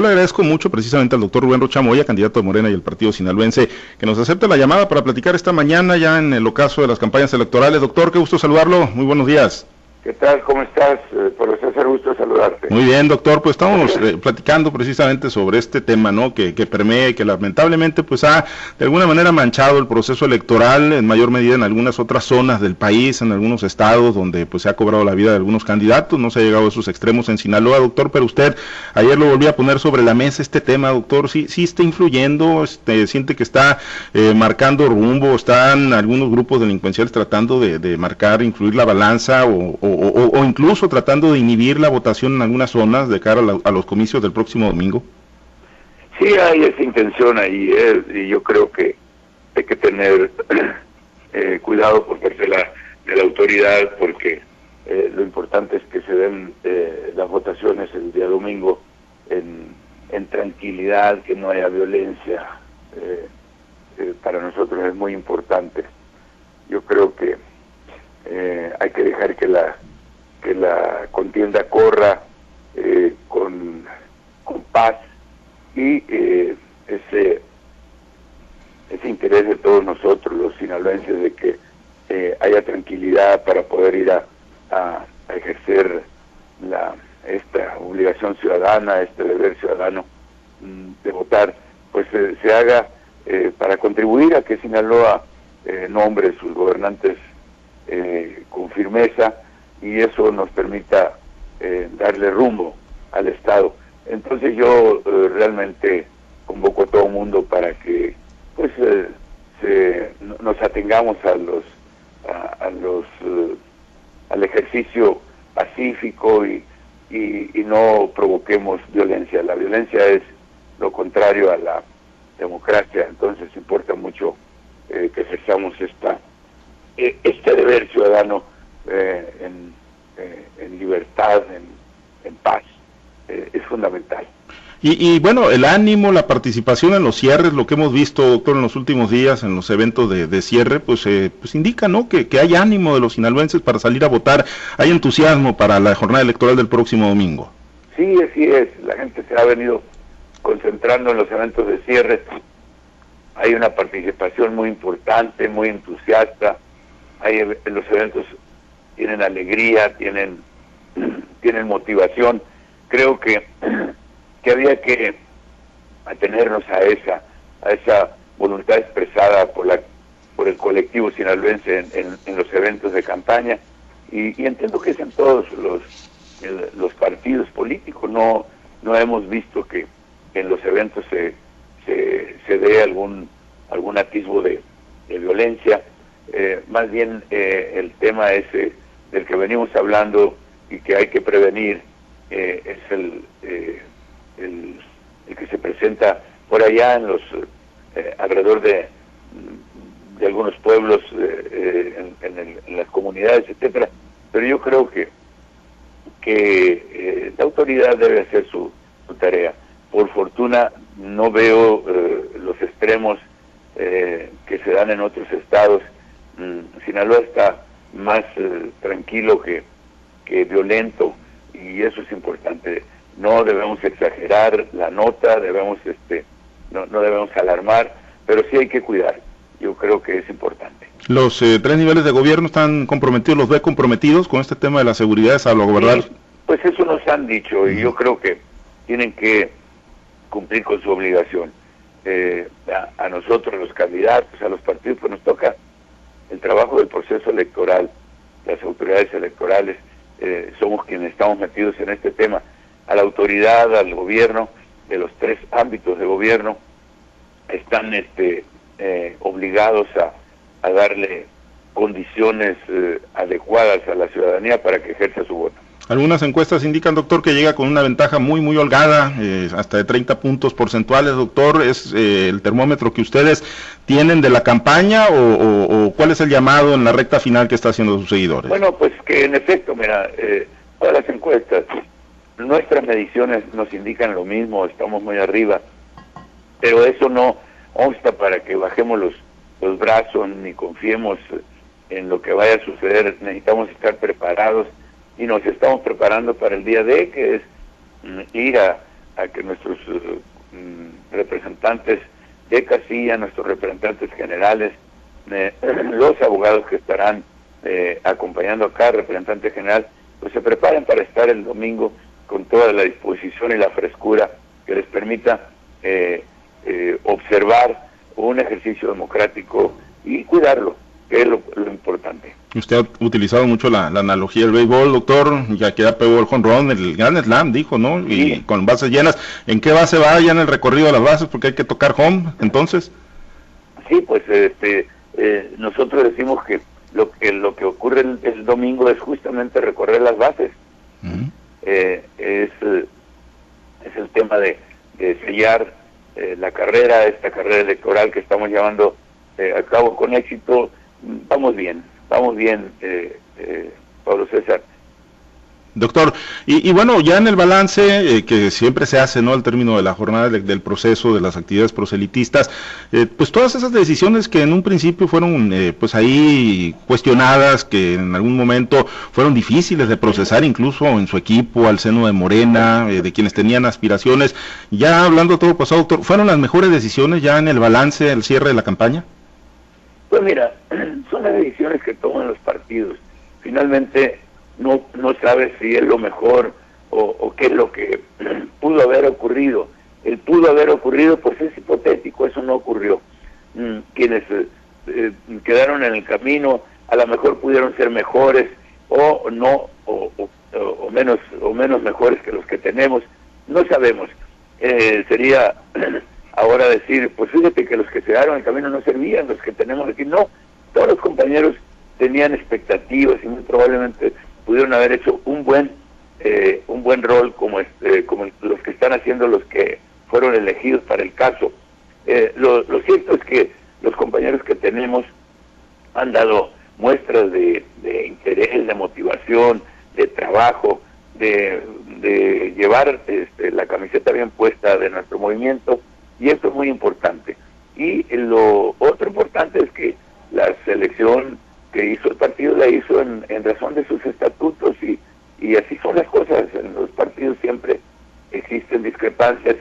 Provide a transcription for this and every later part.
Le agradezco mucho precisamente al doctor Rubén Rochamoya, candidato de Morena y el partido sinaloense, que nos acepte la llamada para platicar esta mañana ya en el ocaso de las campañas electorales. Doctor, qué gusto saludarlo. Muy buenos días. ¿Qué tal? ¿Cómo estás? Eh, por César, gusto saludarte. Muy bien, doctor. Pues estamos eh, platicando precisamente sobre este tema, ¿no? Que, que permea que lamentablemente pues ha de alguna manera manchado el proceso electoral en mayor medida en algunas otras zonas del país, en algunos estados donde pues se ha cobrado la vida de algunos candidatos. No se ha llegado a esos extremos en Sinaloa, doctor, pero usted ayer lo volvió a poner sobre la mesa este tema, doctor. Sí, sí está influyendo, este, siente que está eh, marcando rumbo, están algunos grupos delincuenciales tratando de, de marcar, influir la balanza o o, incluso tratando de inhibir la votación en algunas zonas de cara a, los comicios del próximo domingo? Sí, hay esa intención ahí, eh, y yo creo que hay que tener eh, cuidado por parte de la, de la autoridad, porque eh, lo importante es que se den las votaciones el día domingo en, en tranquilidad, que no haya violencia. para nosotros es muy importante. Yo creo que hay que dejar que la que la contienda corra eh, con, paz y eh, ese, ese interés de todos nosotros, los sinaloenses, de que eh, haya tranquilidad para poder ir a, a, ejercer la, esta obligación ciudadana, este deber ciudadano mm, de votar, pues se haga para contribuir a que Sinaloa nombre sus gobernantes con firmeza y eso nos permita eh, darle rumbo al Estado. Entonces yo eh, realmente convoco a todo el mundo para que pues eh, se, nos atengamos a los a, los al ejercicio pacífico y, y, no provoquemos violencia. La violencia es lo contrario a la democracia, entonces importa mucho que ejerzamos esta este deber ciudadano eh, en, eh, en, libertad, en, paz, eh, es fundamental. Y, bueno, el ánimo, la participación en los cierres, lo que hemos visto, doctor, en los últimos días, en los eventos de, cierre, pues, pues indica, ¿no? Que, que, hay ánimo de los sinaloenses para salir a votar, hay entusiasmo para la jornada electoral del próximo domingo. Sí, así es, la gente se ha venido concentrando en los eventos de cierre, hay una participación muy importante, muy entusiasta, hay en los eventos tienen alegría, tienen, tienen motivación. Creo que, que había que atenernos a esa, a esa voluntad expresada por la por el colectivo sinaloense en, en, los eventos de campaña. Y, entiendo que es en todos los, los partidos políticos, no, no hemos visto que en los eventos se, se, se dé algún, algún atisbo de, violencia, eh, más bien eh, el tema es eh, del que venimos hablando y que hay que prevenir eh, es eh, el, el, que se presenta por allá en los eh, alrededor de, de algunos pueblos en, las comunidades etcétera. Pero yo creo que que la autoridad debe hacer su, su, tarea. Por fortuna no veo los extremos que se dan en otros estados. Mm, Sinaloa está más eh, tranquilo que, que violento y eso es importante. No debemos exagerar la nota, debemos este no, no debemos alarmar, pero sí hay que cuidar. Yo creo que es importante. Los eh, tres niveles de gobierno están comprometidos, los ve comprometidos con este tema de la seguridad, salvaguardar. Sí, pues eso nos han dicho y yo creo que tienen que cumplir con su obligación. Eh, a, a, nosotros, los candidatos, a los partidos, pues nos toca el trabajo del proceso electoral, las autoridades electorales, eh, somos quienes estamos metidos en este tema, a la autoridad, al gobierno, de los tres ámbitos de gobierno, están este, eh, obligados a, darle condiciones eh, adecuadas a la ciudadanía para que ejerza su voto. Algunas encuestas indican, doctor, que llega con una ventaja muy, muy holgada, eh, hasta de 30 puntos porcentuales, doctor. ¿Es eh, el termómetro que ustedes tienen de la campaña o, cuál es el llamado en la recta final que está haciendo sus seguidores? Bueno, pues que en efecto, mira, eh, todas las encuestas, nuestras mediciones nos indican lo mismo, estamos muy arriba, pero eso no obsta para que bajemos los, los brazos ni confiemos en lo que vaya a suceder. Necesitamos estar preparados y nos estamos preparando para el día D, que es mm, ir a, que nuestros mm, representantes de casilla, nuestros representantes generales, los abogados que estarán acompañando a cada representante general, pues se preparen para estar el domingo con toda la disposición y la frescura que les permita eh, eh, observar un ejercicio democrático y cuidarlo, que es lo, importante. Usted ha utilizado mucho la, analogía del béisbol, doctor, ya que ya pegó el jonrón, el Gran Slam, dijo, ¿no? Y con bases llenas. ¿En qué base va ya en el recorrido de las bases? Porque hay que tocar home, entonces. Sí, pues este, eh, nosotros decimos que lo que lo que ocurre el, domingo es justamente recorrer las bases. Eh, es, es el tema de, sellar eh, la carrera, esta carrera electoral que estamos llevando eh, a cabo con éxito. Vamos bien, vamos bien, Pablo César. Doctor, y, bueno, ya en el balance eh, que siempre se hace, ¿no? Al término de la jornada del proceso de las actividades proselitistas, eh, pues todas esas decisiones que en un principio fueron, eh, pues ahí cuestionadas, que en algún momento fueron difíciles de procesar, incluso en su equipo, al seno de Morena, de quienes tenían aspiraciones, ya hablando todo pasado, doctor, ¿fueron las mejores decisiones ya en el balance, el cierre de la campaña? Pues mira, son las decisiones que toman los partidos. Finalmente, no, no sabe si es lo mejor o, qué es lo que pudo haber ocurrido. El pudo haber ocurrido, pues es hipotético, eso no ocurrió. Mm, quienes eh, eh, quedaron en el camino a lo mejor pudieron ser mejores o no, o, menos, o menos mejores que los que tenemos, no sabemos. Eh, sería ahora decir, pues fíjate que los que en el camino no servían, los que tenemos aquí no. Todos los compañeros tenían expectativas y muy probablemente pudieron haber hecho un buen eh, un buen rol como este, como los que están haciendo los que fueron elegidos para el caso. Eh, lo, cierto es que los compañeros que tenemos han dado muestras de, interés, de motivación, de trabajo, de, llevar este, la camiseta bien puesta de nuestro movimiento y esto es muy importante. Y lo otro importante es que la selección que hizo el partido la hizo en, razón de sus estatutos y, y así son las cosas. En los partidos siempre existen discrepancias,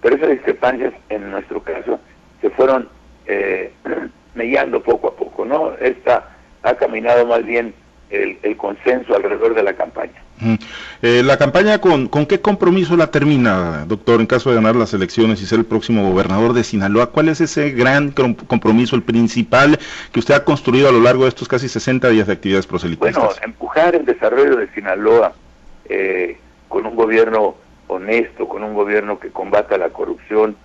pero esas discrepancias en nuestro caso se fueron eh, mellando poco a poco, ¿no? Esta ha caminado más bien el consenso alrededor de la campaña. Eh, la campaña, con, con, qué compromiso la termina, doctor, en caso de ganar las elecciones y ser el próximo gobernador de Sinaloa? ¿Cuál es ese gran compromiso, el principal que usted ha construido a lo largo de estos casi 60 días de actividades proselitistas? Bueno, empujar el desarrollo de Sinaloa eh, con un gobierno honesto, con un gobierno que combata la corrupción,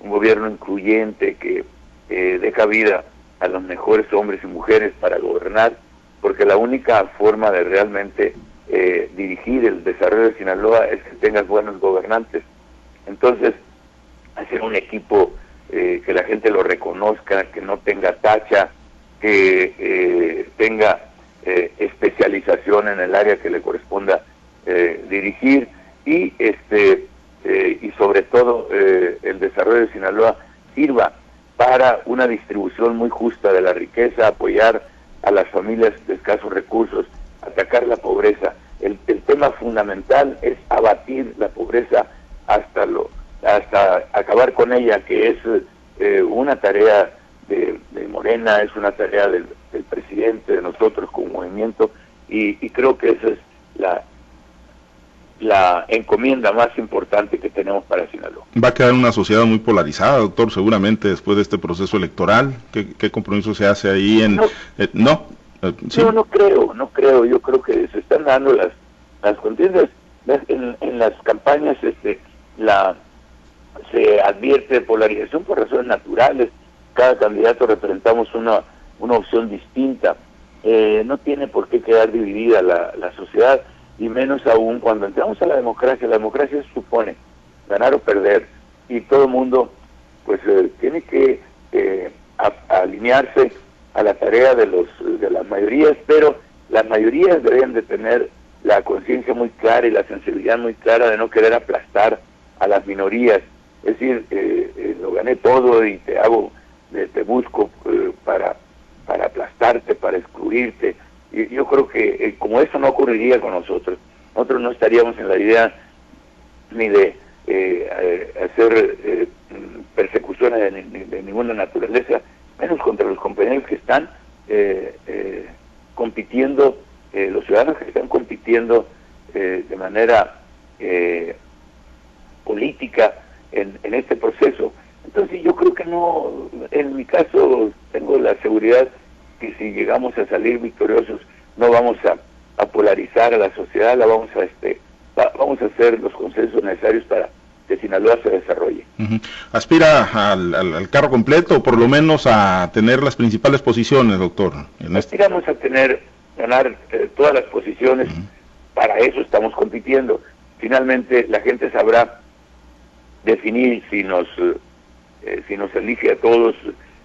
un gobierno incluyente que eh, deja vida a los mejores hombres y mujeres para gobernar, porque la única forma de realmente eh, dirigir el desarrollo de Sinaloa es que tengas buenos gobernantes. Entonces, hacer un equipo eh, que la gente lo reconozca, que no tenga tacha, que eh, tenga especialización en el área que le corresponda dirigir y este y sobre todo el desarrollo de Sinaloa sirva para una distribución muy justa de la riqueza, apoyar a las familias de escasos recursos, atacar la pobreza. El, tema fundamental es abatir la pobreza hasta lo hasta acabar con ella, que es eh, una tarea de, Morena, es una tarea del, presidente, de nosotros como movimiento, y, creo que esa es la, la encomienda más importante que tenemos para Sinaloa. Va a quedar una sociedad muy polarizada, doctor, seguramente después de este proceso electoral. ¿Qué, compromiso se hace ahí en... no, eh, yo no creo, no creo. Yo creo que se están dando las, las contiendas. En, en las campañas este, la, se advierte polarización por razones naturales. Cada candidato representamos una, una opción distinta. Eh, no tiene por qué quedar dividida la, la sociedad, y menos aún cuando entramos a la democracia. La democracia supone ganar o perder, y todo el mundo pues eh, tiene que eh, alinearse a la tarea de los de las mayorías, pero las mayorías deberían de tener la conciencia muy clara y la sensibilidad muy clara de no querer aplastar a las minorías. Es decir, eh, eh, lo gané todo y te hago, te busco eh, para, para aplastarte, para excluirte. Yo creo que como eso no ocurriría con nosotros, nosotros no estaríamos en la idea ni de hacer persecuciones de, ninguna naturaleza, menos contra los compañeros que están compitiendo, los ciudadanos que están compitiendo de manera política en, en este proceso. Entonces yo creo que no, en mi caso tengo la seguridad que si llegamos a salir victoriosos no vamos a, polarizar a la sociedad, la vamos a este, vamos a hacer los consensos necesarios para que Sinaloa se desarrolle. ¿Aspira al, carro completo o por lo menos a tener las principales posiciones, doctor? En este Aspiramos a tener, ganar eh, todas las posiciones, para eso estamos compitiendo. Finalmente la gente sabrá definir si nos eh, si nos elige a todos,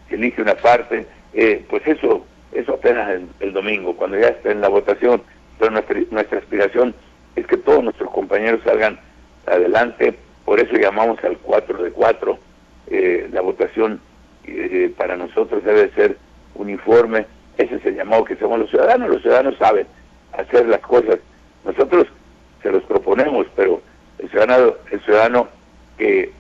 si elige una parte, eh, pues eso eso apenas el, domingo, cuando ya esté en la votación. Pero nuestra, nuestra aspiración es que todos nuestros compañeros salgan adelante, por eso llamamos al 4 de 4. Eh, la votación para nosotros debe ser uniforme, ese es el llamado que hacemos los ciudadanos, los ciudadanos saben hacer las cosas. Nosotros se los proponemos, pero el ciudadano, el ciudadano que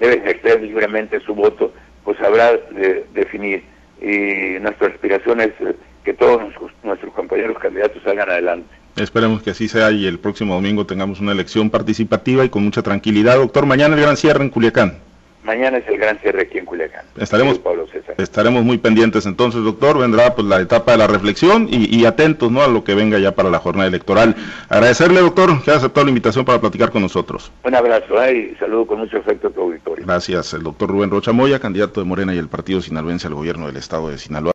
debe ejercer libremente su voto, pues habrá de definir. Y nuestra aspiración es eh, que todos nuestros compañeros candidatos salgan adelante. Esperemos que así sea y el próximo domingo tengamos una elección participativa y con mucha tranquilidad. Doctor, mañana el gran cierre en Culiacán. Mañana es el gran cierre aquí en Culiacán. Estaremos, estaremos muy pendientes entonces, doctor. Vendrá pues la etapa de la reflexión y, atentos ¿no? a lo que venga ya para la jornada electoral. Agradecerle, doctor, que haya aceptado la invitación para platicar con nosotros. Un abrazo ¿eh? y saludo con mucho afecto a tu auditorio. Gracias. El doctor Rubén Rocha Moya, candidato de Morena y el Partido Sinaloense al gobierno del estado de Sinaloa.